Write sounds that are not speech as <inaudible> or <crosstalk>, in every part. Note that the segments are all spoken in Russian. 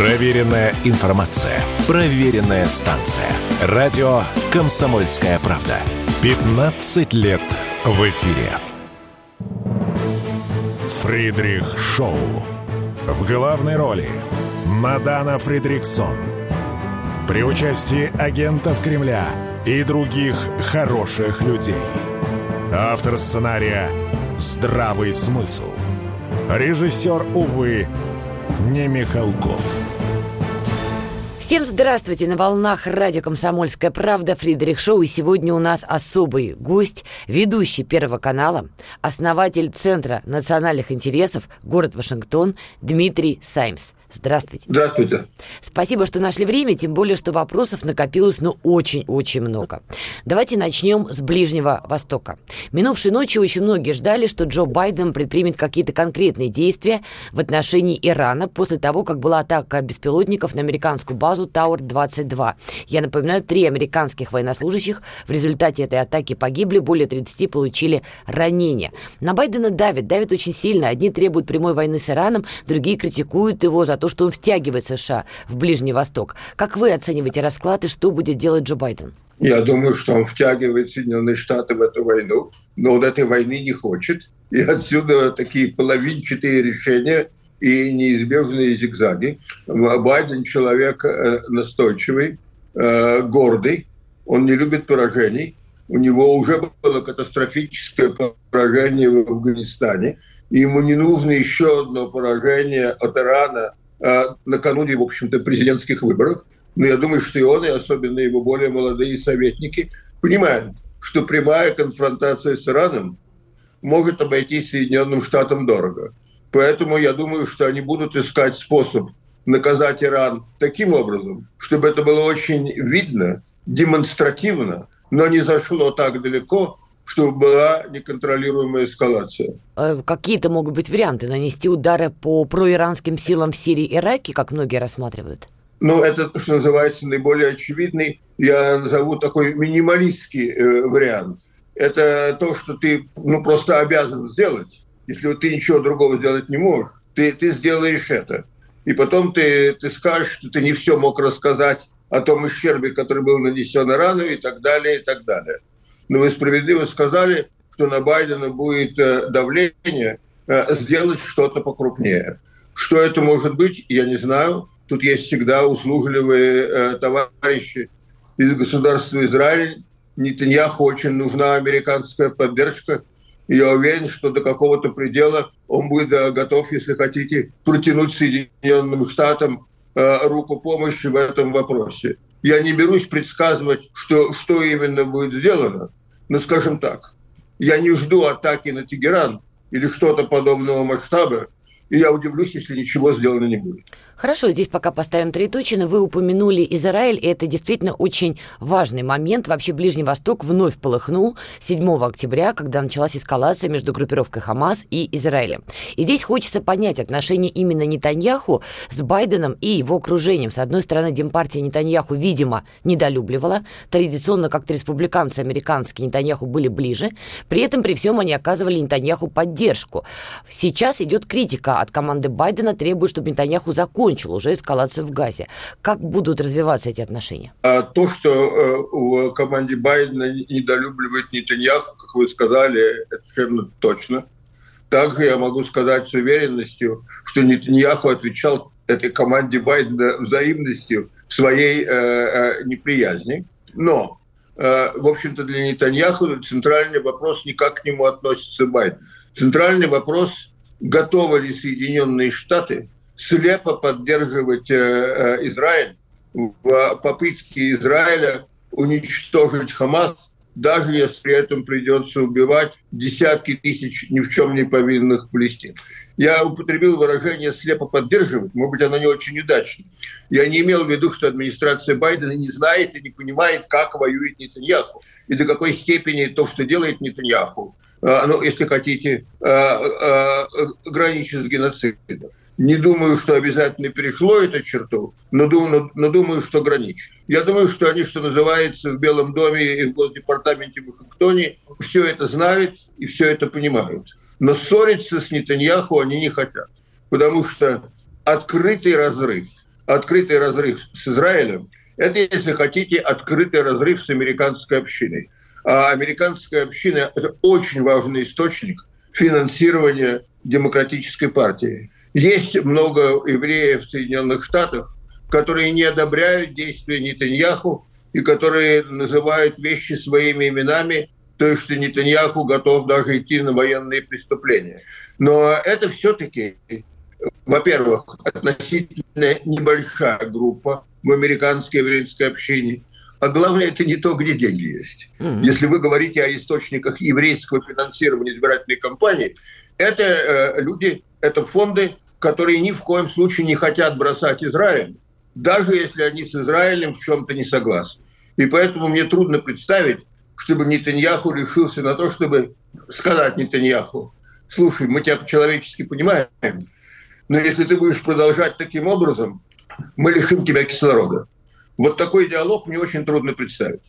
Проверенная информация. Проверенная станция. Радио «Комсомольская правда». 15 лет в эфире. Фридрих Шоу. В главной роли Мадана Фридриксон. При участии агентов Кремля и других хороших людей. Автор сценария «Здравый смысл». Режиссер, увы, не Михалков. Всем здравствуйте! На волнах радио «Комсомольская правда» Фридрих Шоу. И сегодня у нас особый гость, ведущий Первого канала, основатель Центра национальных интересов, город Вашингтон, Дмитрий Саймс. Здравствуйте. Здравствуйте. Спасибо, что нашли время, тем более, что вопросов накопилось, ну, очень-очень много. Давайте начнем с Ближнего Востока. Минувшей ночью очень многие ждали, что Джо Байден предпримет какие-то конкретные действия в отношении Ирана после того, как была атака беспилотников на американскую базу Тауэр-22. Я напоминаю, три американских военнослужащих в результате этой атаки погибли, более 30 получили ранения. На Байдена давит, давит очень сильно. Одни требуют прямой войны с Ираном, другие критикуют его за то, что он втягивает США в Ближний Восток. Как вы оцениваете расклад и что будет делать Джо Байден? Я думаю, что он втягивает Соединенные Штаты в эту войну, но он этой войны не хочет. И отсюда такие половинчатые решения и неизбежные зигзаги. Байден человек э, настойчивый, э, гордый, он не любит поражений. У него уже было катастрофическое поражение в Афганистане. И ему не нужно еще одно поражение от Ирана накануне, в общем-то, президентских выборов. Но я думаю, что и он, и особенно его более молодые советники понимают, что прямая конфронтация с Ираном может обойтись Соединенным Штатам дорого. Поэтому я думаю, что они будут искать способ наказать Иран таким образом, чтобы это было очень видно, демонстративно, но не зашло так далеко, чтобы была неконтролируемая эскалация. Э, какие-то могут быть варианты нанести удары по проиранским силам в Сирии и Ираке, как многие рассматривают? Ну, это, что называется, наиболее очевидный, я назову такой минималистский э, вариант. Это то, что ты ну, просто обязан сделать. Если ты ничего другого сделать не можешь, ты, ты сделаешь это. И потом ты, ты скажешь, что ты не все мог рассказать о том ущербе, который был нанесен Ирану и так далее, и так далее но вы справедливо сказали, что на Байдена будет э, давление э, сделать что-то покрупнее. Что это может быть, я не знаю. Тут есть всегда услужливые э, товарищи из государства Израиль. Нетаньяху очень нужна американская поддержка. Я уверен, что до какого-то предела он будет готов, если хотите, протянуть Соединенным Штатам руку помощи в этом вопросе. Я не берусь предсказывать, что, что именно будет сделано, ну, скажем так, я не жду атаки на Тегеран или что-то подобного масштаба, и я удивлюсь, если ничего сделано не будет. Хорошо, здесь пока поставим троеточие, вы упомянули Израиль, и это действительно очень важный момент. Вообще Ближний Восток вновь полыхнул 7 октября, когда началась эскалация между группировкой Хамас и Израилем. И здесь хочется понять отношения именно Нетаньяху с Байденом и его окружением. С одной стороны, Демпартия Нетаньяху, видимо, недолюбливала. Традиционно как-то республиканцы американские Нетаньяху были ближе. При этом, при всем, они оказывали Нетаньяху поддержку. Сейчас идет критика от команды Байдена, требует, чтобы Нетаньяху закончил закончил уже эскалацию в Газе. Как будут развиваться эти отношения? А то, что э, в команде Байдена недолюбливает Нетаньяху, как вы сказали, это совершенно точно. Также я могу сказать с уверенностью, что Нетаньяху отвечал этой команде Байдена взаимностью своей э, э, неприязни. Но, э, в общем-то, для Нетаньяху центральный вопрос никак к нему относится Байден. Центральный вопрос, готовы ли Соединенные Штаты слепо поддерживать э, э, Израиль в попытке Израиля уничтожить Хамас, даже если при этом придется убивать десятки тысяч ни в чем не повинных палестин. Я употребил выражение «слепо поддерживать», может быть, оно не очень удачно. Я не имел в виду, что администрация Байдена не знает и не понимает, как воюет Нетаньяху, и до какой степени то, что делает Нетаньяху, э, ну, если хотите, граничит с геноцидом. Не думаю, что обязательно перешло эту черту, но думаю, но думаю, что граничит. Я думаю, что они, что называется, в Белом доме и в Госдепартаменте в Вашингтоне все это знают и все это понимают. Но ссориться с Нетаньяху они не хотят, потому что открытый разрыв, открытый разрыв с Израилем, это, если хотите, открытый разрыв с американской общиной. А американская община – это очень важный источник финансирования демократической партии. Есть много евреев в Соединенных Штатах, которые не одобряют действия Нетаньяху и которые называют вещи своими именами, то есть что Нетаньяху готов даже идти на военные преступления. Но это все-таки, во-первых, относительно небольшая группа в американской еврейской общине, а главное, это не то, где деньги есть. Mm-hmm. Если вы говорите о источниках еврейского финансирования избирательной кампании, это э, люди, это фонды, которые ни в коем случае не хотят бросать Израиль, даже если они с Израилем в чем-то не согласны. И поэтому мне трудно представить, чтобы Нетаньяху решился на то, чтобы сказать Нетаньяху, слушай, мы тебя по-человечески понимаем, но если ты будешь продолжать таким образом, мы лишим тебя кислорода. Вот такой диалог мне очень трудно представить.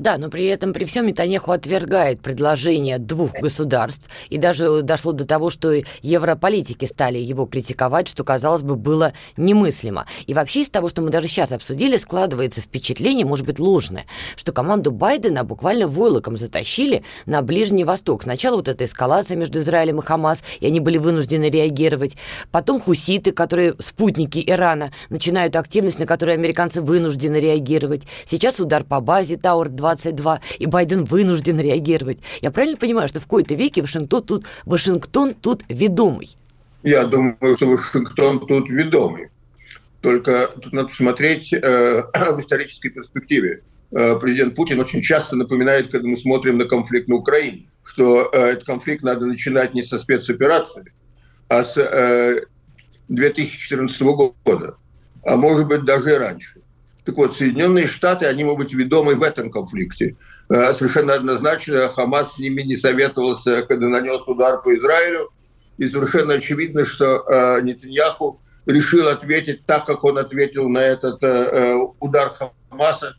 Да, но при этом, при всем Нетаньяху отвергает предложение двух государств, и даже дошло до того, что европолитики стали его критиковать, что, казалось бы, было немыслимо. И вообще из того, что мы даже сейчас обсудили, складывается впечатление, может быть, ложное, что команду Байдена буквально войлоком затащили на Ближний Восток. Сначала вот эта эскалация между Израилем и Хамас, и они были вынуждены реагировать. Потом хуситы, которые спутники Ирана, начинают активность, на которую американцы вынуждены реагировать. Сейчас удар по базе Тауэр-2, 22, и Байден вынужден реагировать. Я правильно понимаю, что в кои-то веке Вашингтон тут, Вашингтон тут ведомый? Я думаю, что Вашингтон тут ведомый. Только тут надо смотреть э, <clears throat> в исторической перспективе. Э, президент Путин очень часто напоминает, когда мы смотрим на конфликт на Украине, что э, этот конфликт надо начинать не со спецоперации, а с э, 2014 года, а может быть даже раньше. Так вот, Соединенные Штаты, они могут быть ведомы в этом конфликте. Э, совершенно однозначно Хамас с ними не советовался, когда нанес удар по Израилю. И совершенно очевидно, что э, Нетаньяху решил ответить так, как он ответил на этот э, удар Хамаса,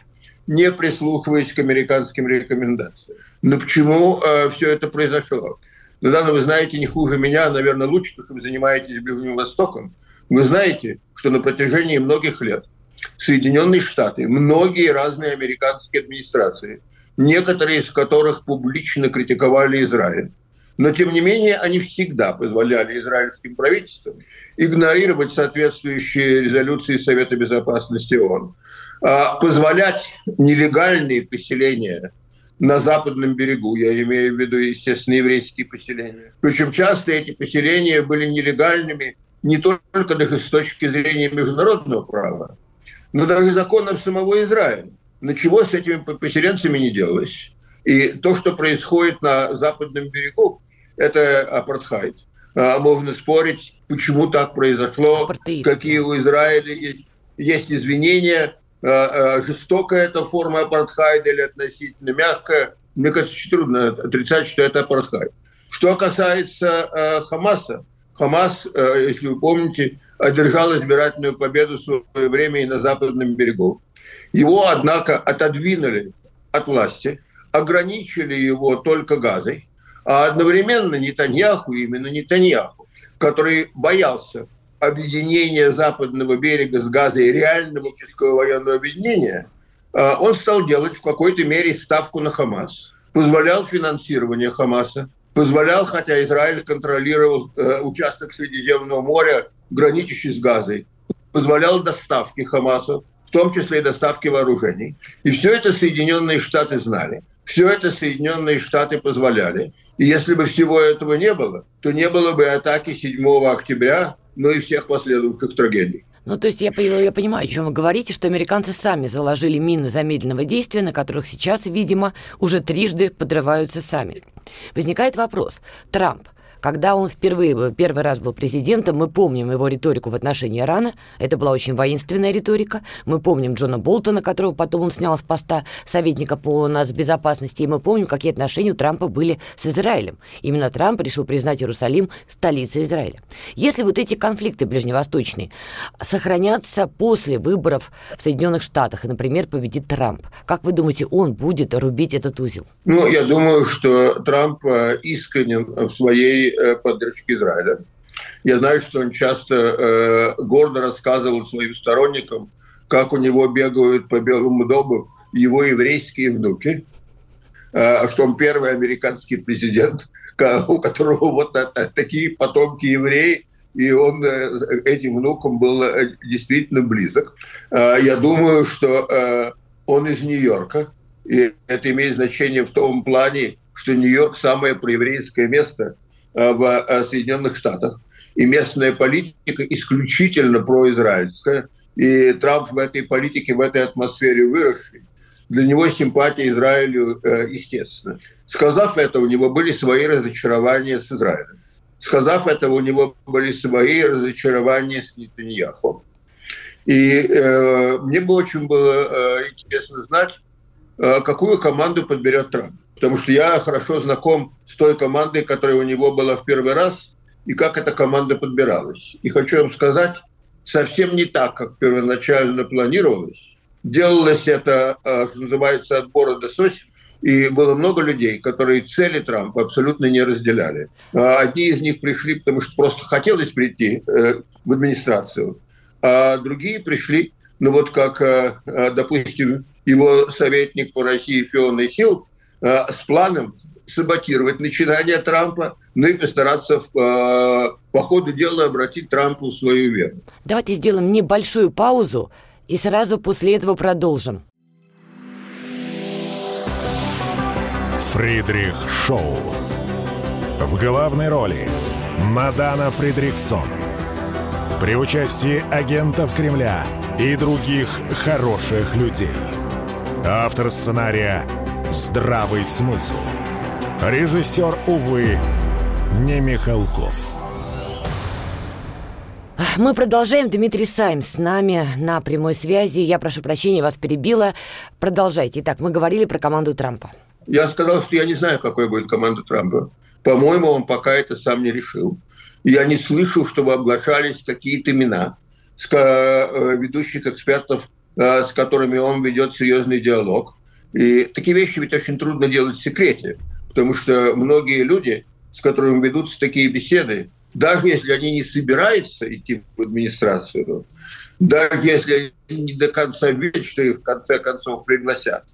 не прислушиваясь к американским рекомендациям. Но почему все это произошло? Да, вы знаете не хуже меня, наверное, лучше, потому что вы занимаетесь Ближним Востоком. Вы знаете, что на протяжении многих лет – Соединенные Штаты, многие разные американские администрации, некоторые из которых публично критиковали Израиль. Но, тем не менее, они всегда позволяли израильским правительствам игнорировать соответствующие резолюции Совета Безопасности ООН, а позволять нелегальные поселения на западном берегу, я имею в виду, естественно, еврейские поселения. Причем часто эти поселения были нелегальными не только с точки зрения международного права, но даже законов самого Израиля. Ничего с этими поселенцами не делалось. И то, что происходит на западном берегу, это апартхайд. А, можно спорить, почему так произошло, Апартеид. какие у Израиля есть, есть извинения, а, а, жестокая эта форма апартхайда или относительно мягкая. Мне кажется, трудно отрицать, что это апартхайд. Что касается Хамаса, Хамас, если вы помните, одержал избирательную победу в свое время и на западном берегу. Его, однако, отодвинули от власти, ограничили его только газой, а одновременно Нетаньяху, именно Нетаньяху, который боялся объединения западного берега с газой, реального чешского военного объединения, а, он стал делать в какой-то мере ставку на Хамас, позволял финансирование Хамаса, позволял, хотя Израиль контролировал э, участок Средиземного моря граничащий с Газой, позволял доставки Хамасу, в том числе и доставки вооружений. И все это Соединенные Штаты знали. Все это Соединенные Штаты позволяли. И если бы всего этого не было, то не было бы атаки 7 октября, но и всех последующих трагедий. Ну, то есть я, я понимаю, о чем вы говорите, что американцы сами заложили мины замедленного действия, на которых сейчас, видимо, уже трижды подрываются сами. Возникает вопрос. Трамп – когда он впервые, первый раз был президентом, мы помним его риторику в отношении Ирана. Это была очень воинственная риторика. Мы помним Джона Болтона, которого потом он снял с поста советника по нас безопасности. И мы помним, какие отношения у Трампа были с Израилем. Именно Трамп решил признать Иерусалим столицей Израиля. Если вот эти конфликты ближневосточные сохранятся после выборов в Соединенных Штатах, и, например, победит Трамп, как вы думаете, он будет рубить этот узел? Ну, я думаю, что Трамп э, искренен в своей Э, поддержки Израиля. Я знаю, что он часто э, гордо рассказывал своим сторонникам, как у него бегают по Белому дому его еврейские внуки, э, что он первый американский президент, у которого вот такие потомки евреи, и он э, этим внуком был э, действительно близок. Я думаю, что он из Нью-Йорка, и это имеет значение в том плане, что Нью-Йорк самое проеврейское место в Соединенных Штатах. И местная политика исключительно произраильская. И Трамп в этой политике, в этой атмосфере выросший. Для него симпатия Израилю естественно. Сказав это, у него были свои разочарования с Израилем. Сказав это, у него были свои разочарования с Нетаньяху. И э, мне бы очень было э, интересно знать, э, какую команду подберет Трамп. Потому что я хорошо знаком с той командой, которая у него была в первый раз, и как эта команда подбиралась. И хочу вам сказать, совсем не так, как первоначально планировалось. Делалось это, э, что называется, от борода до и было много людей, которые цели Трампа абсолютно не разделяли. А одни из них пришли, потому что просто хотелось прийти э, в администрацию, а другие пришли, ну вот как, э, допустим, его советник по России Фиона Хилл с планом саботировать начинание Трампа, ну и постараться по ходу дела обратить Трампу свою веру. Давайте сделаем небольшую паузу и сразу после этого продолжим. Фридрих Шоу. В главной роли Мадана Фридриксон. При участии агентов Кремля и других хороших людей. Автор сценария «Здравый смысл». Режиссер, увы, не Михалков. Мы продолжаем. Дмитрий Сайм с нами на прямой связи. Я прошу прощения, вас перебила. Продолжайте. Итак, мы говорили про команду Трампа. Я сказал, что я не знаю, какой будет команда Трампа. По-моему, он пока это сам не решил. Я не слышу, чтобы оглашались какие-то имена с э, ведущих экспертов, э, с которыми он ведет серьезный диалог. И такие вещи ведь очень трудно делать в секрете, потому что многие люди, с которыми ведутся такие беседы, даже если они не собираются идти в администрацию, даже если они не до конца верят, что их в конце концов пригласят,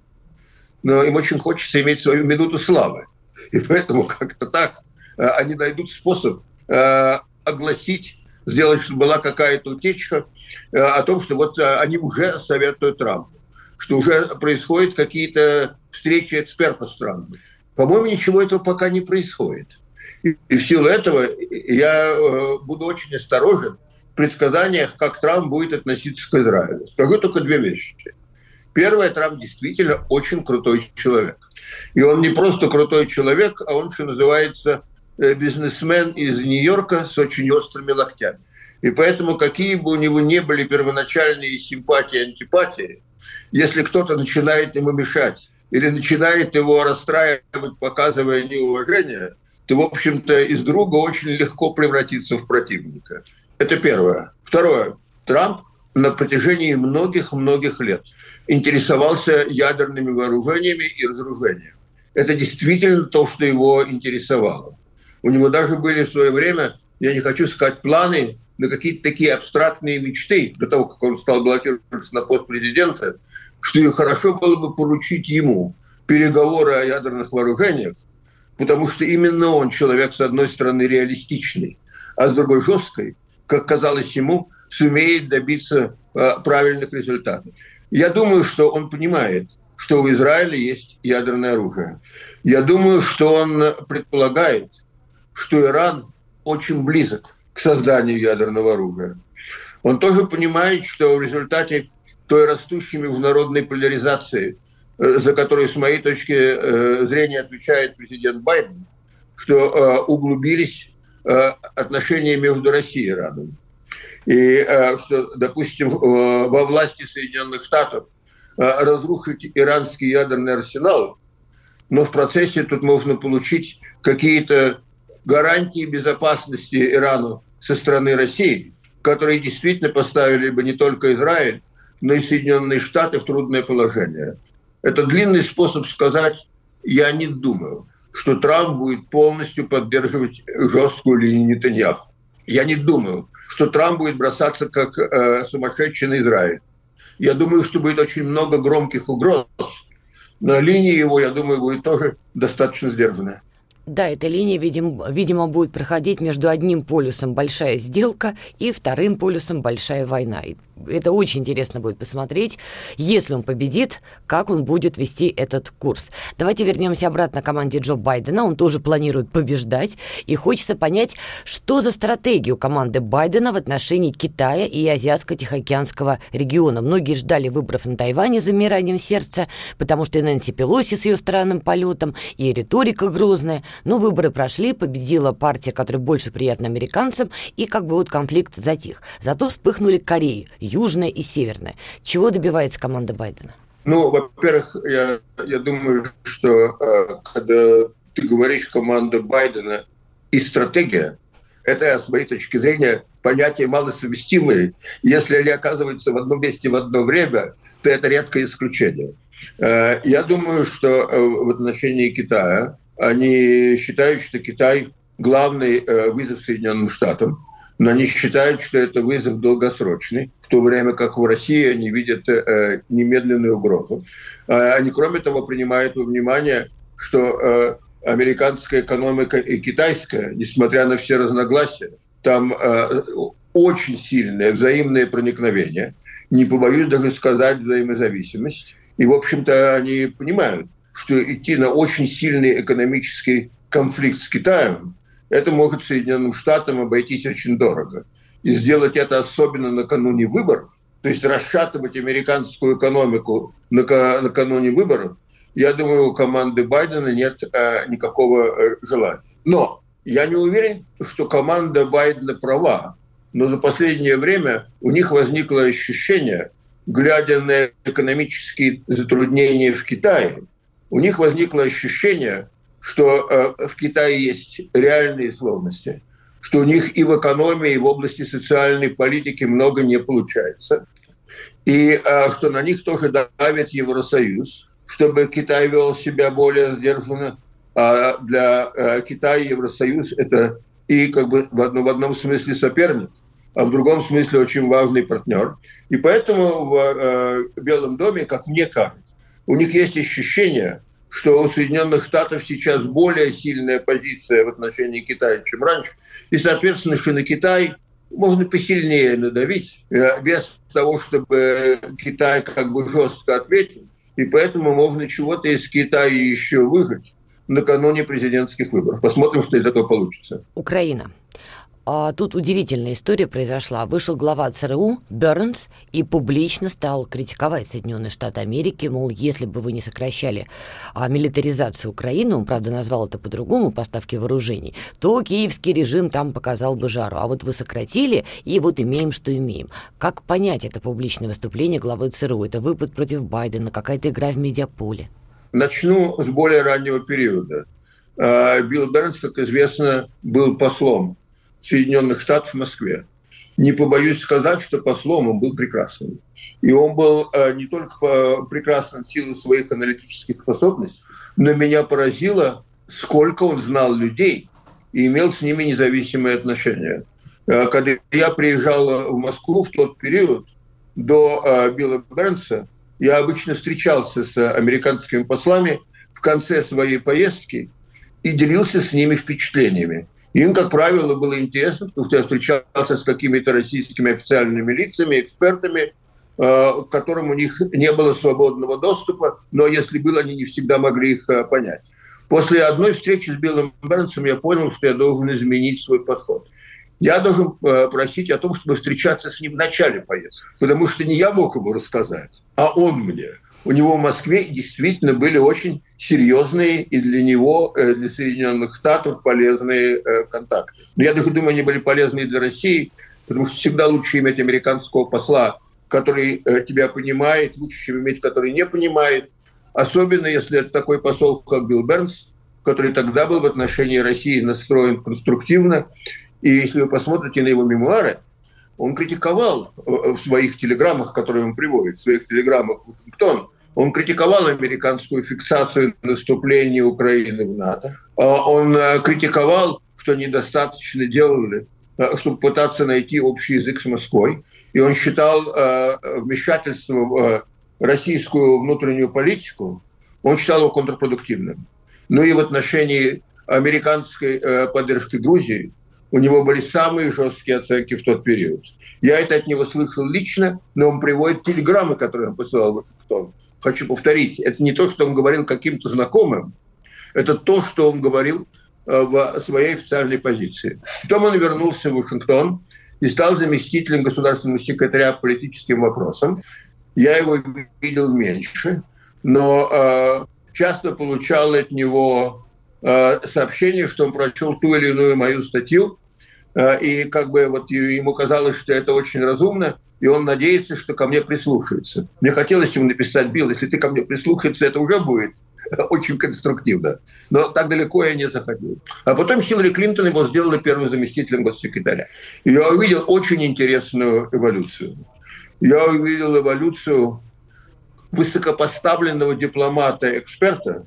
но им очень хочется иметь свою минуту славы. И поэтому как-то так э, они найдут способ э, огласить, сделать, чтобы была какая-то утечка э, о том, что вот они уже советуют Трампу, что уже происходят какие-то встречи экспертов стран. По-моему, ничего этого пока не происходит. И, и в силу этого я буду очень осторожен в предсказаниях, как Трамп будет относиться к Израилю. Скажу только две вещи. Первое, Трамп действительно очень крутой человек. И он не просто крутой человек, а он, что называется, э, бизнесмен из Нью-Йорка с очень острыми локтями. И поэтому, какие бы у него не были первоначальные симпатии и антипатии, если кто-то начинает ему мешать или начинает его расстраивать, показывая неуважение, то, в общем-то, из друга очень легко превратиться в противника. Это первое. Второе. Трамп на протяжении многих-многих лет интересовался ядерными вооружениями и разоружением. Это действительно то, что его интересовало. У него даже были в свое время, я не хочу сказать планы, на какие-то такие абстрактные мечты до того, как он стал баллотироваться на пост президента, что и хорошо было бы поручить ему переговоры о ядерных вооружениях, потому что именно он человек, с одной стороны, реалистичный, а с другой жесткой, как казалось ему, сумеет добиться э, правильных результатов. Я думаю, что он понимает, что в Израиле есть ядерное оружие. Я думаю, что он предполагает, что Иран очень близок к созданию ядерного оружия. Он тоже понимает, что в результате той растущей международной поляризации, э, за которую, с моей точки э, зрения, отвечает президент Байден, что углубились отношения между Россией и Ираном. И э, что, допустим, э, во власти Соединенных Штатов э, разрушить иранский ядерный арсенал, но в процессе тут можно получить какие-то гарантии безопасности Ирану со стороны России, которые действительно поставили бы не только Израиль, но и Соединенные Штаты в трудное положение. Это длинный способ сказать, я не думаю, что Трамп будет полностью поддерживать жесткую линию Нетаньяху. Я не думаю, что Трамп будет бросаться как э, сумасшедший на Израиль. Я думаю, что будет очень много громких угроз. На линии его, я думаю, будет тоже достаточно сдержанная. Да, эта линия, видимо, видимо, будет проходить между одним полюсом большая сделка и вторым полюсом большая война. И это очень интересно будет посмотреть, если он победит, как он будет вести этот курс. Давайте вернемся обратно к команде Джо Байдена. Он тоже планирует побеждать. И хочется понять, что за стратегию команды Байдена в отношении Китая и Азиатско-Тихоокеанского региона. Многие ждали выборов на Тайване за замиранием сердца, потому что и Нэнси Пелоси с ее странным полетом, и риторика грозная. Но выборы прошли, победила партия, которая больше приятна американцам, и как бы вот конфликт затих. Зато вспыхнули Кореи, южная и северная. Чего добивается команда Байдена? Ну, во-первых, я, я думаю, что э, когда ты говоришь команда Байдена и стратегия, это, с моей точки зрения, понятия малосовместимые. Если они оказываются в одном месте в одно время, то это редкое исключение. Э, я думаю, что э, в отношении Китая они считают, что Китай главный вызов Соединенным Штатам но они считают, что это вызов долгосрочный, в то время как в России они видят э, немедленную угрозу. Э, они, кроме того, принимают во внимание, что э, американская экономика и китайская, несмотря на все разногласия, там э, очень сильное взаимное проникновение, не побоюсь даже сказать взаимозависимость. И, в общем-то, они понимают, что идти на очень сильный экономический конфликт с Китаем это может Соединенным Штатам обойтись очень дорого. И сделать это особенно накануне выборов, то есть расшатывать американскую экономику накануне выборов, я думаю, у команды Байдена нет э, никакого э, желания. Но я не уверен, что команда Байдена права. Но за последнее время у них возникло ощущение, глядя на экономические затруднения в Китае, у них возникло ощущение, что э, в Китае есть реальные сложности, что у них и в экономии, и в области социальной политики много не получается, и э, что на них тоже давит Евросоюз, чтобы Китай вел себя более сдержанно. А для э, Китая Евросоюз – это и как бы в одном, в одном смысле соперник, а в другом смысле очень важный партнер. И поэтому в Белом доме, как мне кажется, у них есть ощущение, что у Соединенных Штатов сейчас более сильная позиция в отношении Китая, чем раньше. И, соответственно, что на Китай можно посильнее надавить, э, без того, чтобы Китай как бы жестко ответил. И поэтому можно чего-то из Китая еще выжить накануне президентских выборов. Посмотрим, что из этого получится. Украина. А тут удивительная история произошла. Вышел глава ЦРУ Бернс и публично стал критиковать Соединенные Штаты Америки, мол, если бы вы не сокращали а, милитаризацию Украины, он, правда, назвал это по-другому, поставки вооружений, то киевский режим там показал бы жару. А вот вы сократили, и вот имеем, что имеем. Как понять это публичное выступление главы ЦРУ? Это выпад против Байдена, какая-то игра в медиаполе? Начну с более раннего периода. А, Билл Бернс, как известно, был послом Соединенных Штатов в Москве. Не побоюсь сказать, что послом он был прекрасным. И он был э, не только прекрасным в силу своих аналитических способностей, но меня поразило, сколько он знал людей и имел с ними независимые отношения. Э, когда я приезжал в Москву в тот период, до э, Билла Бернса, я обычно встречался с американскими послами в конце своей поездки и делился с ними впечатлениями. Им, как правило, было интересно, потому что я встречался с какими-то российскими официальными лицами, экспертами, э, к которым у них не было свободного доступа, но если было, они не всегда могли их э, понять. После одной встречи с Биллом Бернсом я понял, что я должен изменить свой подход. Я должен э, просить о том, чтобы встречаться с ним в начале поездки, потому что не я мог ему рассказать, а он мне у него в Москве действительно были очень серьезные и для него, э, для Соединенных Штатов полезные э, контакты. Но я даже думаю, они были полезны и для России, потому что всегда лучше иметь американского посла, который э, тебя понимает, лучше, чем иметь, который не понимает. Особенно, если это такой посол, как Билл Бернс, который тогда был в отношении России настроен конструктивно. И если вы посмотрите на его мемуары, он критиковал в своих телеграммах, которые он приводит, в своих телеграммах Вашингтон, он критиковал американскую фиксацию наступления Украины в НАТО. А он э, критиковал, что недостаточно делали чтобы пытаться найти общий язык с Москвой. И он считал вмешательство в российскую внутреннюю политику, он считал его контрпродуктивным. Ну и в отношении американской поддержки Грузии у него были самые жесткие оценки в тот период. Я это от него слышал лично, но он приводит телеграммы, которые он посылал в Вашингтон. Хочу повторить, это не то, что он говорил каким-то знакомым, это то, что он говорил э, в своей официальной позиции. Потом он вернулся в Вашингтон и стал заместителем государственного секретаря по политическим вопросам. Я его видел меньше, но э, часто получал от него э, сообщение, что он прочел ту или иную мою статью, э, и как бы вот ему казалось, что это очень разумно, и он надеется, что ко мне прислушается. Мне хотелось ему написать, Билл, если ты ко мне прислушаешься, это уже будет <laughs> очень конструктивно. Но так далеко я не заходил. А потом Хиллари Клинтон его сделала первым заместителем госсекретаря. И я увидел очень интересную эволюцию. Я увидел эволюцию высокопоставленного дипломата-эксперта.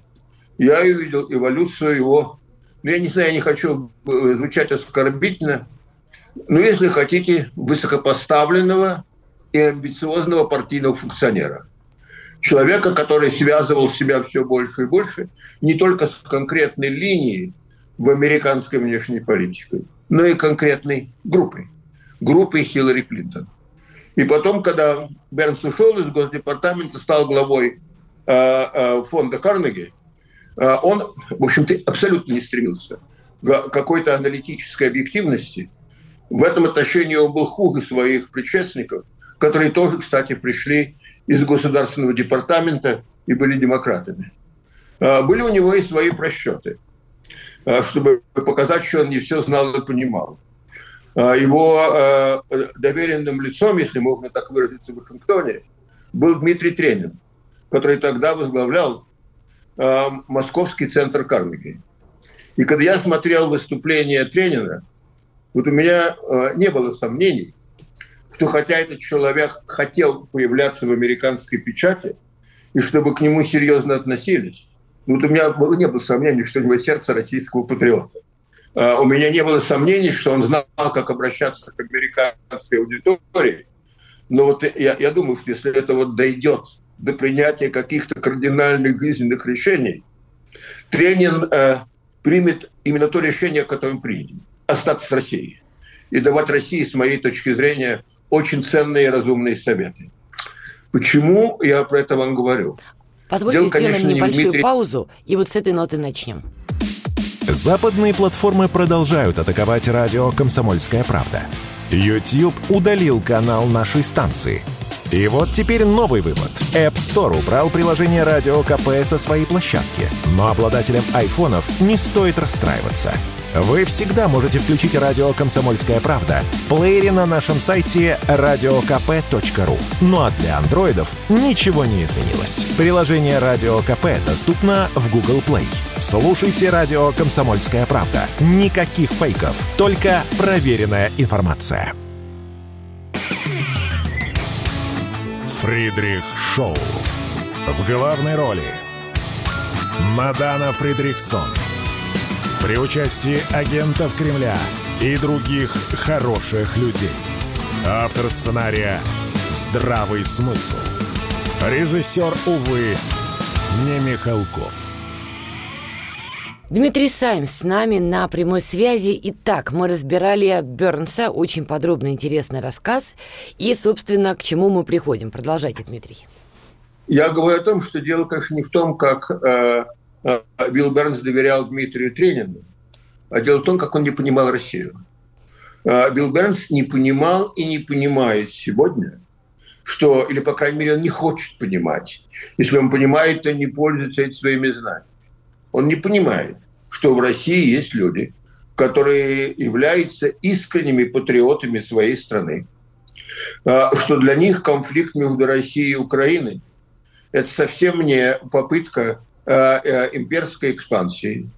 Я увидел эволюцию его, ну, я не знаю, я не хочу звучать оскорбительно, но если хотите, высокопоставленного и амбициозного партийного функционера – человека, который связывал себя все больше и больше не только с конкретной линией в американской внешней политике, но и конкретной группой, группой Хиллари Клинтон. И потом, когда Бернс ушел из Госдепартамента, стал главой э, э, фонда Карнеги, э, он, в общем-то, абсолютно не стремился к какой-то аналитической объективности. В этом отношении он был хуже своих предшественников, которые тоже, кстати, пришли из Государственного департамента и были демократами. А, были у него и свои просчеты, а, чтобы показать, что он не все знал и понимал. А, его доверенным лицом, если можно так выразиться, в Вашингтоне, был Дмитрий Тренин, который тогда возглавлял Московский центр Карнеги. И когда я смотрел выступление Тренина, вот у меня не было сомнений, что хотя этот человек хотел появляться в американской печати, и чтобы к нему серьезно относились, ну, вот у меня было, не было сомнений, что у него сердце российского патриота. Uh, у меня не было сомнений, что он знал, как обращаться к американской аудитории. Но вот я, я думаю, что если это вот дойдет до принятия каких-то кардинальных жизненных решений, Тренин uh, примет именно то решение, которое он принял – остаться с Россией. И давать России, с моей точки зрения, очень ценные и разумные советы. Почему я про это вам говорю? Позвольте Дело, сделаем конечно, небольшую Дмитрий... паузу, и вот с этой ноты начнем. Западные платформы продолжают атаковать радио «Комсомольская правда». YouTube удалил канал нашей станции. И вот теперь новый вывод. App Store убрал приложение «Радио КП» со своей площадки. Но обладателям айфонов не стоит расстраиваться – вы всегда можете включить радио «Комсомольская правда» в плеере на нашем сайте radiokp.ru. Ну а для андроидов ничего не изменилось. Приложение «Радио КП» доступно в Google Play. Слушайте радио «Комсомольская правда». Никаких фейков, только проверенная информация. Фридрих Шоу. В главной роли Мадана Фридрихсон – при участии агентов Кремля и других хороших людей. Автор сценария «Здравый смысл». Режиссер, увы, не Михалков. Дмитрий Сайм с нами на прямой связи. Итак, мы разбирали Бернса, очень подробный, интересный рассказ. И, собственно, к чему мы приходим. Продолжайте, Дмитрий. Я говорю о том, что дело, конечно, не в том, как э, Билл Бернс доверял Дмитрию Тренину, а дело в том, как он не понимал Россию. А, Билл Бернс не понимал и не понимает сегодня, что, или, по крайней мере, он не хочет понимать. Если он понимает, то не пользуется этими своими знаниями. Он не понимает, что в России есть люди, которые являются искренними патриотами своей страны, а, что для них конфликт между Россией и Украиной – это совсем не попытка имперской экспансии,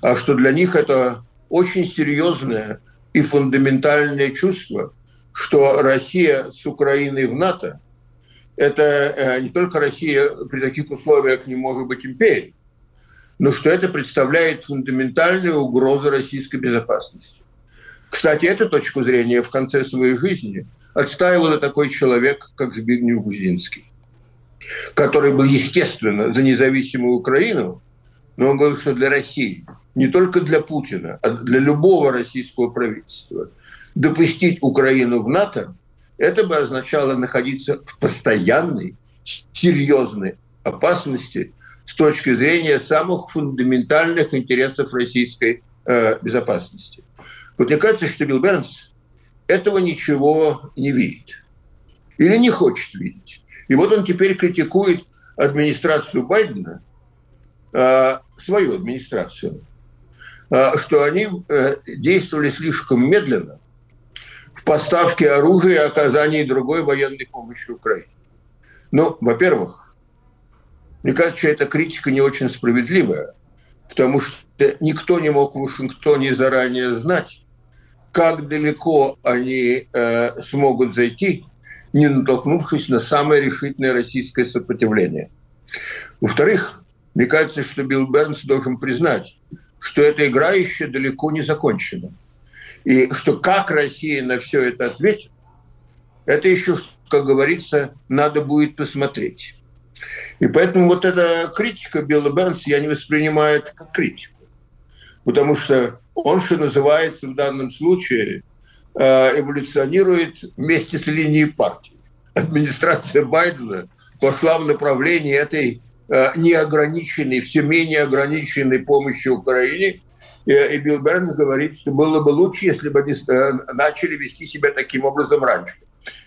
а что для них это очень серьезное и фундаментальное чувство, что Россия с Украиной в НАТО – это э, не только Россия при таких условиях не может быть империей, но что это представляет фундаментальную угрозу российской безопасности. Кстати, эту точку зрения в конце своей жизни отстаивал и такой человек, как Збигнев Гузинский, который был, естественно, за независимую Украину, но он говорил, что для России, не только для Путина, а для любого российского правительства, допустить Украину в НАТО, это бы означало находиться в постоянной, серьезной опасности с точки зрения самых фундаментальных интересов российской э, безопасности. Вот мне кажется, что Билл Бернс этого ничего не видит или не хочет видеть. И вот он теперь критикует администрацию Байдена, э, свою администрацию, э, что они э, действовали слишком медленно в поставке оружия и оказании другой военной помощи Украине. Ну, во-первых, мне кажется, эта критика не очень справедливая, потому что никто не мог в Вашингтоне заранее знать, как далеко они э, смогут зайти, не натолкнувшись на самое решительное российское сопротивление. Во-вторых, мне кажется, что Билл Бернс должен признать, что эта игра еще далеко не закончена. И что как Россия на все это ответит, это еще, как говорится, надо будет посмотреть. И поэтому вот эта критика Билла Бернс я не воспринимаю это как критику. Потому что он, что называется в данном случае, эволюционирует вместе с линией партии. Администрация Байдена пошла в направлении этой э, неограниченной, все менее ограниченной помощи Украине. И Билл Бернс говорит, что было бы лучше, если бы они э, начали вести себя таким образом раньше.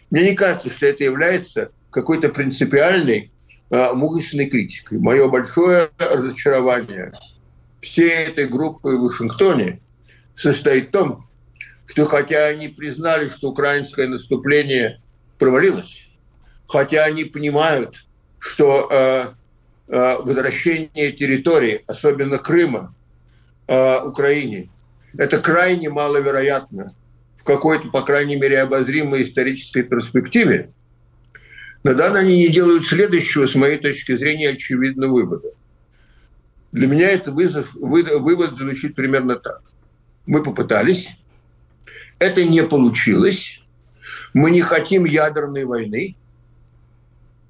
Мне не кажется, что это является какой-то принципиальной Э, мужественной критикой. Мое большое разочарование всей этой группы в Вашингтоне состоит в том, что хотя они признали, что украинское наступление провалилось, хотя они понимают, что э, э, возвращение территории, особенно Крыма, э, Украине, это крайне маловероятно в какой-то, по крайней мере, обозримой исторической перспективе, на данный они не делают следующего, с моей точки зрения, очевидного вывода. Для меня это вызов, вывод звучит примерно так. Мы попытались, это не получилось, мы не хотим ядерной войны,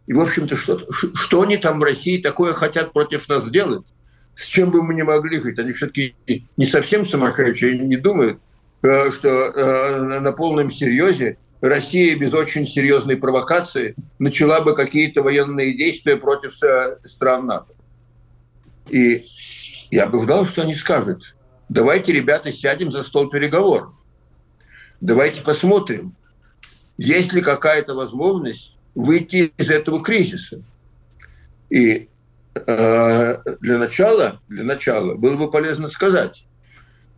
и, в общем-то, что, что они там в России такое хотят против нас сделать? С чем бы мы не могли жить? Они все-таки не совсем сумасшедшие, они не думают, э, что э, на полном серьезе Россия без очень серьезной провокации начала бы какие-то военные действия против э, стран НАТО. И я бы ждал, что они скажут, давайте, ребята, сядем за стол переговоров. Давайте посмотрим, есть ли какая-то возможность выйти из этого кризиса. И э, для начала, для начала было бы полезно сказать,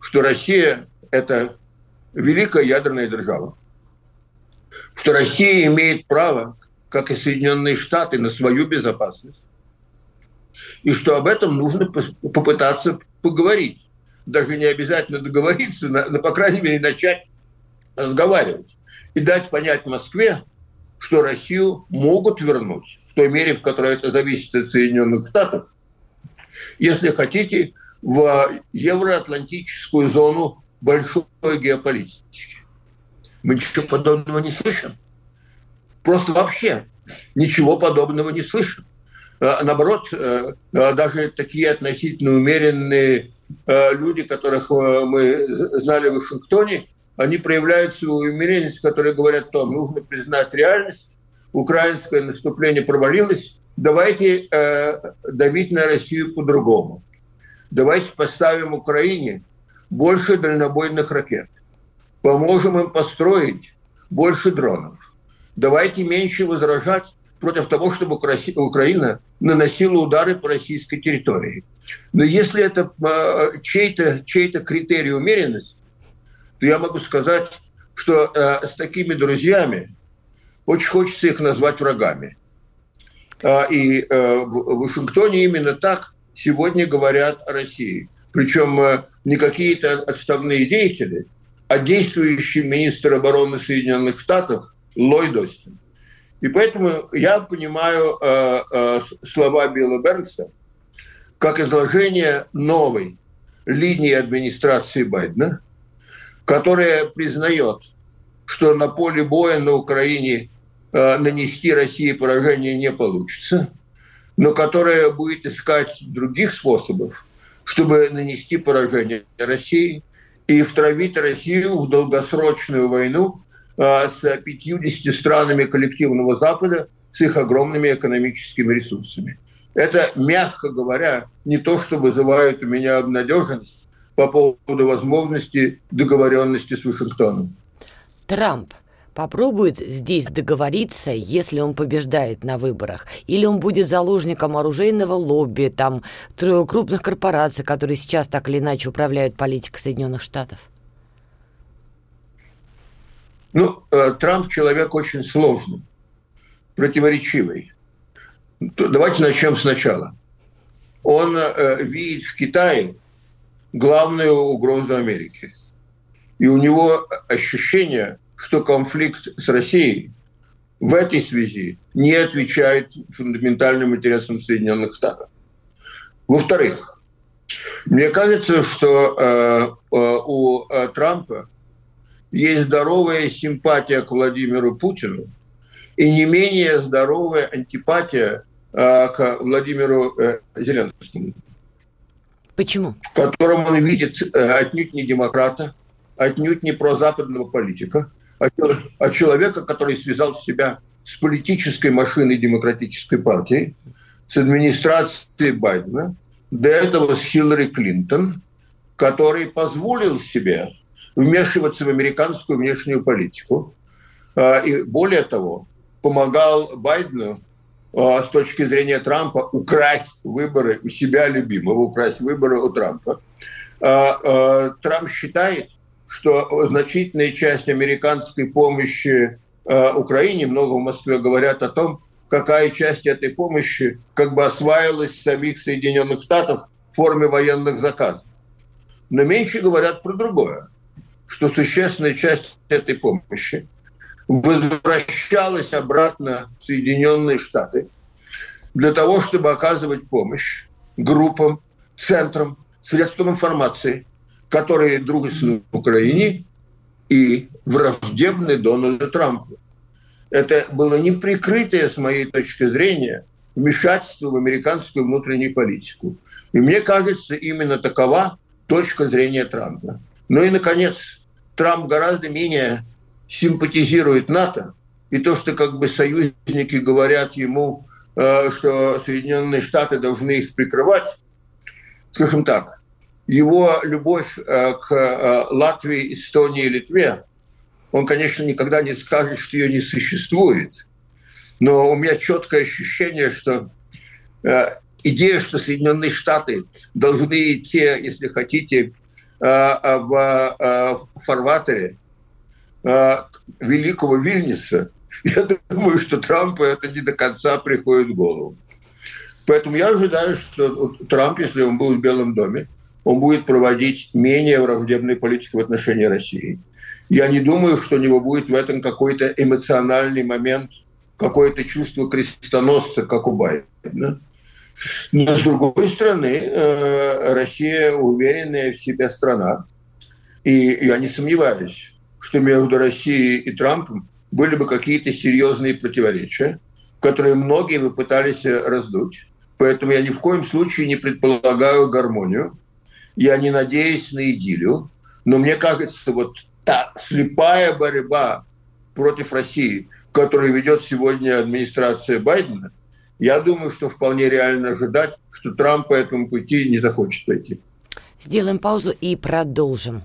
что Россия – это великая ядерная держава что Россия имеет право, как и Соединенные Штаты, на свою безопасность, и что об этом нужно попытаться поговорить. Даже не обязательно договориться, но, по крайней мере, начать разговаривать. И дать понять Москве, что Россию могут вернуть в той мере, в которой это зависит от Соединенных Штатов, если хотите, в евроатлантическую зону большой геополитики. Мы ничего подобного не слышим. Просто вообще ничего подобного не слышим. А, наоборот, э, э, даже такие относительно умеренные э, люди, которых мы знали в Вашингтоне, они проявляют свою умеренность, которые говорят, что нужно признать реальность, украинское наступление провалилось, давайте давить на Россию по-другому. Давайте поставим Украине больше дальнобойных ракет поможем им построить больше дронов. Давайте меньше возражать против того, чтобы Украина наносила удары по российской территории. Но если это а, чей-то чей критерий умеренности, то я могу сказать, что э, с такими друзьями очень хочется их назвать врагами. Э, и э, в Вашингтоне именно так сегодня говорят о России. Причем э, не какие-то отставные деятели, а действующий министр обороны Соединенных Штатов Ллойд Остин. И поэтому я понимаю э, э, слова Билла Бернса как изложение новой линии администрации Байдена, которая признает, что на поле боя на Украине э, нанести России поражение не получится, но которая будет искать других способов, чтобы нанести поражение России и втравить Россию в долгосрочную войну э, с 50 странами коллективного Запада с их огромными экономическими ресурсами. Это, мягко говоря, не то, что вызывает у меня обнадеженность по поводу возможности договоренности с Вашингтоном. Трамп попробует здесь договориться, если он побеждает на выборах, или он будет заложником оружейного лобби, там, крупных корпораций, которые сейчас так или иначе управляют политикой Соединенных Штатов? Ну, э, Трамп человек очень сложный, противоречивый. Давайте начнем сначала. Он э, видит в Китае главную угрозу Америки. И у него ощущение, что конфликт с Россией в этой связи не отвечает фундаментальным интересам Соединенных Штатов. Во-вторых, мне кажется, что э, э, у э, Трампа есть здоровая симпатия к Владимиру Путину и не менее здоровая антипатия Э, к Владимиру э, Зеленскому. Почему? В котором он видит э, отнюдь не демократа, отнюдь не прозападного политика, а, а человека, который связал себя с политической машиной демократической партии, с администрацией Байдена, до этого с Хиллари Клинтон, который позволил себе вмешиваться в американскую внешнюю политику. И более того, помогал Байдену с точки зрения Трампа украсть выборы у себя любимого, украсть выборы у Трампа. А, а, Трамп считает, что значительная часть американской помощи Украине, много в Москве говорят о том, какая часть этой помощи как бы осваивалась самих Соединенных Штатов в форме военных заказов. Но меньше говорят про другое, что существенная часть этой помощи возвращалась обратно в Соединенные Штаты для того, чтобы оказывать помощь группам, центрам, средствам информации, которые дружественны Украине и враждебны Дональду Трампу. Это было неприкрытое, с моей точки зрения, вмешательство в американскую внутреннюю политику. И мне кажется, именно такова точка зрения Трампа. Ну и, наконец, Трамп гораздо менее симпатизирует НАТО, и то, что как бы союзники говорят ему, э, что Соединенные Штаты должны их прикрывать, скажем так, его любовь э, к э, Латвии, Эстонии и Литве, он, конечно, никогда не скажет, что ее не существует. Но у меня четкое ощущение, что идея, что Соединенные Штаты должны идти, если хотите, в фарватере а, великого Вильнюса, <laughs> я думаю, что Трампу это не до конца приходит в голову. Поэтому я ожидаю, что Трамп, если он будет в Белом доме, он будет проводить менее враждебную политику в отношении России. Я не думаю, что у него будет в этом какой-то эмоциональный момент, какое-то чувство крестоносца, как у Байдена. Но, с другой стороны, э, Россия уверенная в себе страна. И я не сомневаюсь, что между Россией и Трампом были бы какие-то серьезные противоречия, которые многие бы пытались раздуть. Поэтому я ни в коем случае не предполагаю гармонию. Я не надеюсь на идиллию. Но мне кажется, вот та слепая борьба против России, которую ведет сегодня администрация Байдена, я думаю, что вполне реально ожидать, что Трамп по этому пути не захочет пойти. Сделаем паузу и продолжим.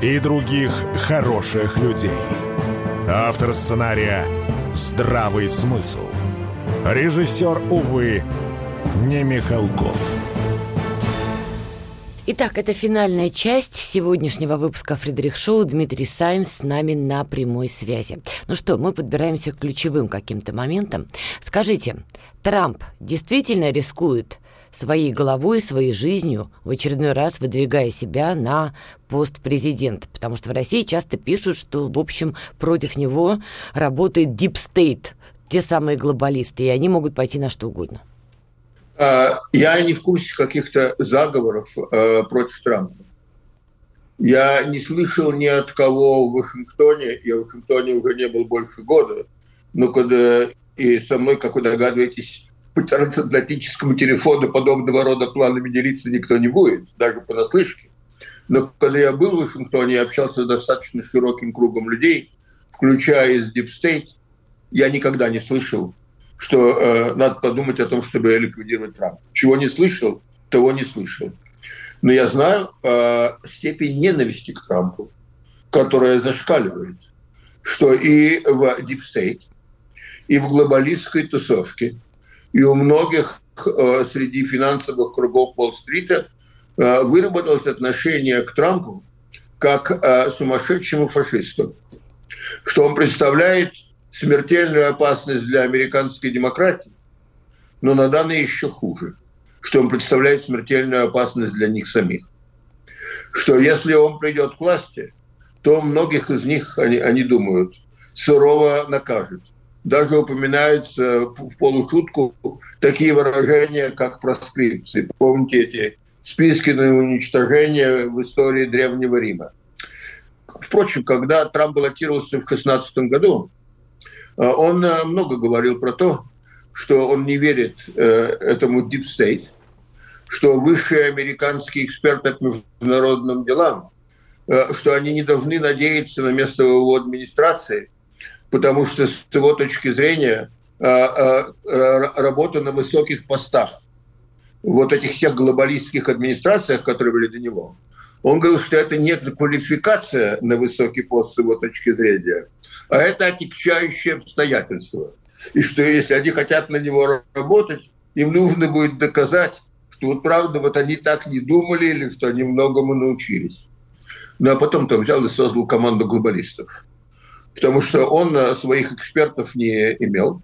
и других хороших людей. Автор сценария «Здравый смысл». Режиссер, увы, не Михалков. Итак, это финальная часть сегодняшнего выпуска Фредерик Шоу. Дмитрий Саймс с нами на прямой связи. Ну что, мы подбираемся к ключевым каким-то моментам. Скажите, Трамп действительно рискует своей головой, своей жизнью, в очередной раз выдвигая себя на пост президента. Потому что в России часто пишут, что, в общем, против него работает Deep State, те самые глобалисты, и они могут пойти на что угодно. А, я не в курсе каких-то заговоров э, против Трампа. Я не слышал ни от кого в Вашингтоне, я в Вашингтоне уже не был больше года, но когда и со мной, как вы догадываетесь, по трансатлантическому телефону подобного рода планами делиться никто не будет, даже понаслышке. Но когда я был в Вашингтоне, я общался с достаточно широким кругом людей, включая из Deep State, я никогда не слышал что э, надо подумать о том, чтобы ликвидировать Трампа. Чего не слышал, того не слышал. Но я знаю э, степень ненависти к Трампу, которая зашкаливает, что и в Deep State, и в глобалистской тусовке, и у многих э, среди финансовых кругов Уолл-стрита э, выработалось отношение к Трампу как э, сумасшедшему фашисту, что он представляет смертельную опасность для американской демократии, но на данный еще хуже, что он представляет смертельную опасность для них самих. Что если он придет к власти, то многих из них, они, они думают, сурово накажет. Даже упоминаются в полушутку такие выражения, как проскрипции. Помните эти списки на уничтожение в истории Древнего Рима. Впрочем, когда Трамп баллотировался в 2016 году, а он э, много говорил про то, что он не верит э, этому deep state, что высшие американские эксперты по международным делам, э, что они не должны надеяться на место его администрации, потому что с его точки зрения работа на высоких постах, вот этих всех глобалистских администрациях, которые были до него, он говорил, что это не квалификация на высокий пост с его точки зрения, а это отягчающее обстоятельство. И что если они хотят на него работать, им нужно будет доказать, что вот правда вот они так не думали или что они многому научились. Ну а потом там взял и создал команду глобалистов. Потому что он э, своих экспертов не имел,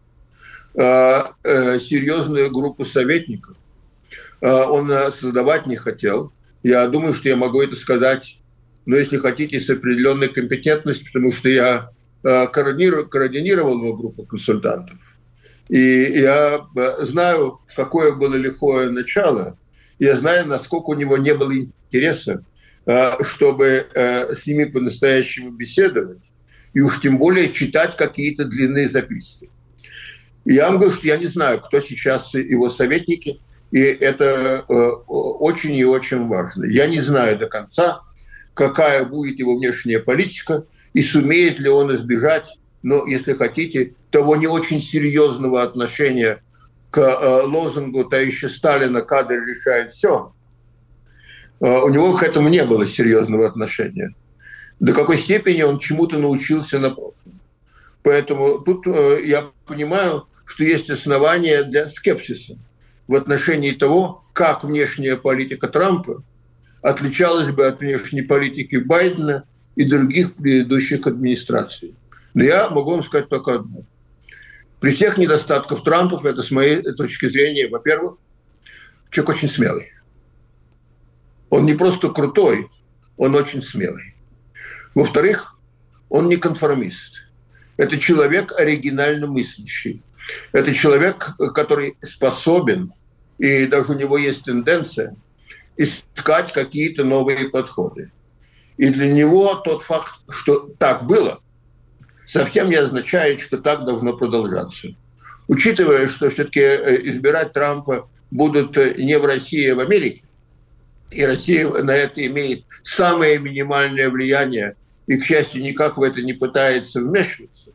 а, э, серьезную группу советников он э, создавать не хотел. Я думаю, что я могу это сказать, но если хотите, с определенной компетентностью, потому что я Э, координировал его группу консультантов. И я э, знаю, какое было лихое начало. Я знаю, насколько у него не было интереса, э, чтобы с ними по-настоящему беседовать. И уж тем более читать какие-то длинные записки. И я вам говорю, что я не знаю, кто сейчас его советники, и это очень и очень важно. Я не знаю до конца, какая будет его внешняя политика, и сумеет ли он избежать, ну, если хотите, того не очень серьезного отношения к э, лозунгу еще Сталина «Кадры решают все». Э, у него к этому не было серьезного отношения. До какой степени он чему-то научился на прошлом. Поэтому тут э, я понимаю, что есть основания для скепсиса в отношении того, как внешняя политика Трампа отличалась бы от внешней политики Байдена и других предыдущих администраций. Но я могу вам сказать только одно. При всех недостатках Трампов, это с моей точки зрения, во-первых, человек очень смелый. Он не просто крутой, он очень смелый. Во-вторых, он не конформист. Это человек оригинально мыслящий. Это человек, который способен, и даже у него есть тенденция, искать какие-то новые подходы. И для него тот факт, что так было, совсем не означает, что так должно продолжаться. Учитывая, что все-таки э, избирать Трампа будут э, не в России, а в Америке, и Россия на это имеет самое минимальное влияние, и, к счастью, никак в это не пытается вмешиваться,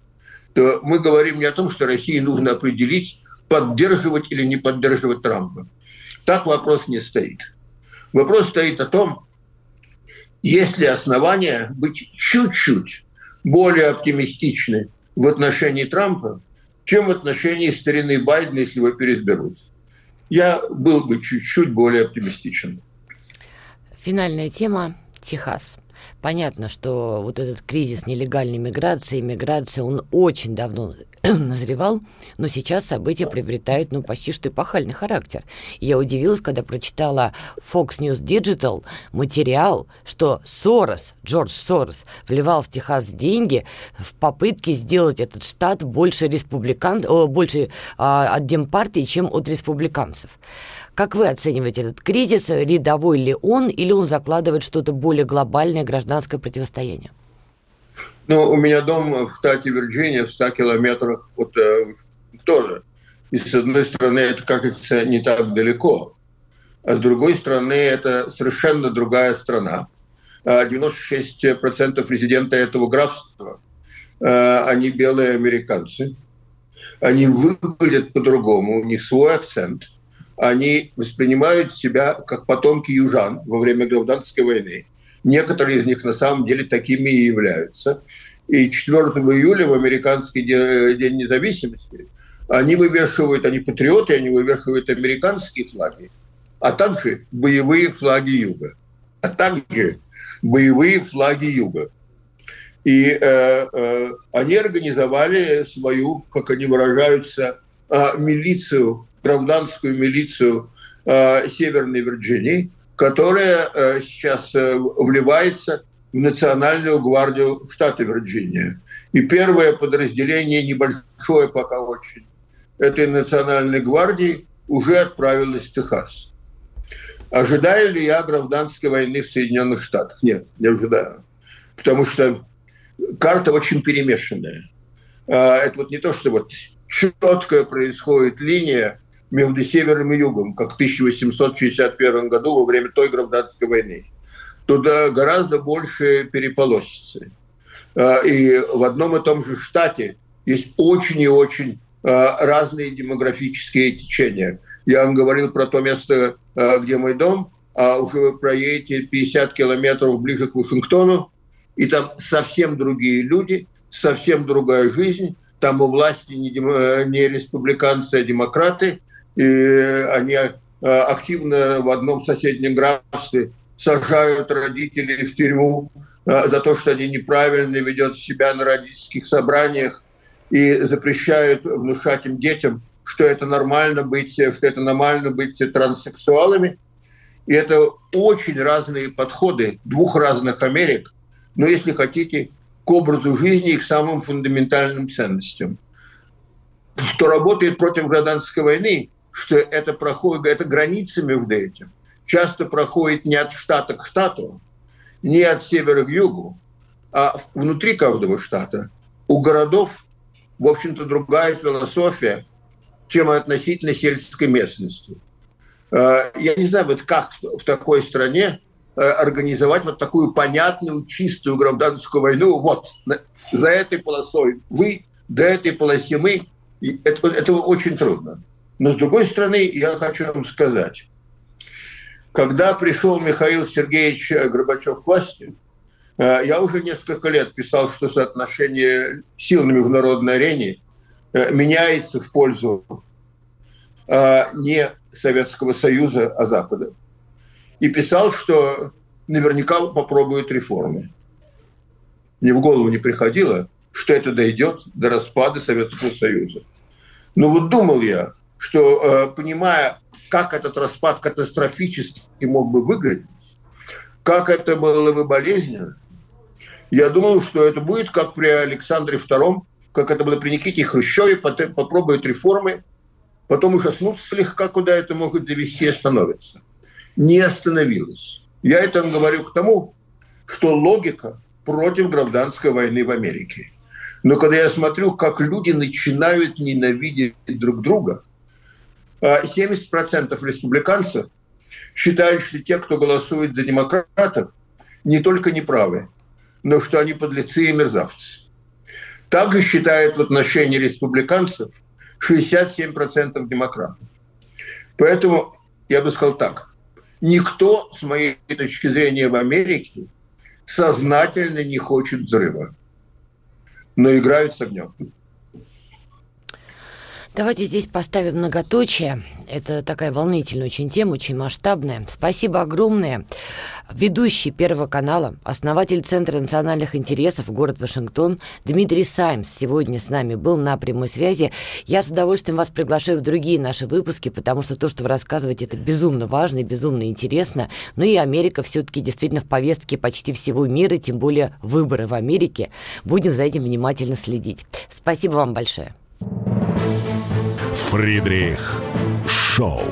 то мы говорим не о том, что России нужно определить, поддерживать или не поддерживать Трампа. Так вопрос не стоит. Вопрос стоит о том, есть ли основания быть чуть-чуть более оптимистичны в отношении Трампа, чем в отношении старины Байдена, если его переизберут. Я был бы чуть-чуть более оптимистичен. Финальная тема – Техас. Понятно, что вот этот кризис нелегальной миграции, миграции, он очень давно <clears throat> назревал, но сейчас события приобретают, ну, почти что эпохальный характер. И я удивилась, когда прочитала Fox News Digital материал, что Сорос, Джордж Сорос, вливал в Техас деньги в попытке сделать этот штат больше республикан, больше а, от демпартии, чем от республиканцев. Как вы оцениваете этот кризис? Рядовой ли он, или он закладывает что-то более глобальное, гражданское противостояние? Ну, у меня дом в штате Вирджиния, в 100 километрах от э, тоже. И с одной стороны, это кажется не так далеко, а с другой стороны, это совершенно другая страна. 96% а резидента этого графства, э, они белые американцы. Они выглядят по-другому, у них свой акцент – они воспринимают себя как потомки южан во время гражданской войны. Некоторые из них на самом деле такими и являются. И 4 июля в американский день независимости они вывешивают, они патриоты, они вывешивают американские флаги, а также боевые флаги Юга. А также боевые флаги Юга. И э, э, они организовали свою, как они выражаются, э, милицию гражданскую милицию э, Северной Вирджинии, которая э, сейчас э, вливается в Национальную гвардию штата Вирджиния. И первое подразделение, небольшое пока очень, этой Национальной гвардии уже отправилось в Техас. Ожидаю ли я гражданской войны в Соединенных Штатах? Нет, не ожидаю. Потому что карта очень перемешанная. Это вот не то, что вот четкая происходит линия, между севером и югом, как в 1861 году во время той гражданской войны. Туда гораздо больше переполосицы. А, и в одном и том же штате есть очень и очень а, разные демографические течения. Я вам говорил про то место, а, где мой дом, а уже вы проедете 50 километров ближе к Вашингтону, и там совсем другие люди, совсем другая жизнь. Там у власти не, не республиканцы, а демократы и они э, активно в одном соседнем графстве сажают родителей в тюрьму э, за то, что они неправильно ведут себя на родительских собраниях и запрещают внушать им детям, что это нормально быть, что это нормально быть транссексуалами. И это очень разные подходы двух разных Америк, но если хотите, к образу жизни и к самым фундаментальным ценностям. Что работает против гражданской войны, что это проходит, это граница между этим часто проходит не от штата к штату, не от севера к югу, а внутри каждого штата. У городов, в общем-то, другая философия, чем относительно сельской местности. Э, я не знаю, вот как в такой стране э, организовать вот такую понятную, чистую гражданскую войну. Вот, за этой полосой вы, до этой полосе мы. Это, это очень трудно. Но с другой стороны, я хочу вам сказать, когда пришел Михаил Сергеевич Горбачев к власти, э, я уже несколько лет писал, что соотношение сил на международной арене э, меняется в пользу э, не Советского Союза, а Запада. И писал, что наверняка попробуют реформы. Мне в голову не приходило, что это дойдет до распада Советского Союза. Но вот думал я, что, э, понимая, как этот распад катастрофически мог бы выглядеть, как это было бы болезненно, я думал, что это будет как при Александре II, как это было при Никите Хрущеве, попробуют реформы, потом ужаснутся слегка, куда это могут завести и остановиться. Не остановилось. Я это говорю к тому, что логика против гражданской войны в Америке. Но когда я смотрю, как люди начинают ненавидеть друг друга – 70% республиканцев считают, что те, кто голосует за демократов, не только неправы, но что они подлецы и мерзавцы. Также считают в отношении республиканцев 67% демократов. Поэтому я бы сказал так. Никто, с моей точки зрения, в Америке сознательно не хочет взрыва, но играют с огнем. Давайте здесь поставим многоточие. Это такая волнительная очень тема, очень масштабная. Спасибо огромное. Ведущий Первого канала, основатель Центра национальных интересов, город Вашингтон, Дмитрий Саймс сегодня с нами был на прямой связи. Я с удовольствием вас приглашаю в другие наши выпуски, потому что то, что вы рассказываете, это безумно важно и безумно интересно. Ну и Америка все-таки действительно в повестке почти всего мира, тем более выборы в Америке. Будем за этим внимательно следить. Спасибо вам большое. Фридрих Шоу.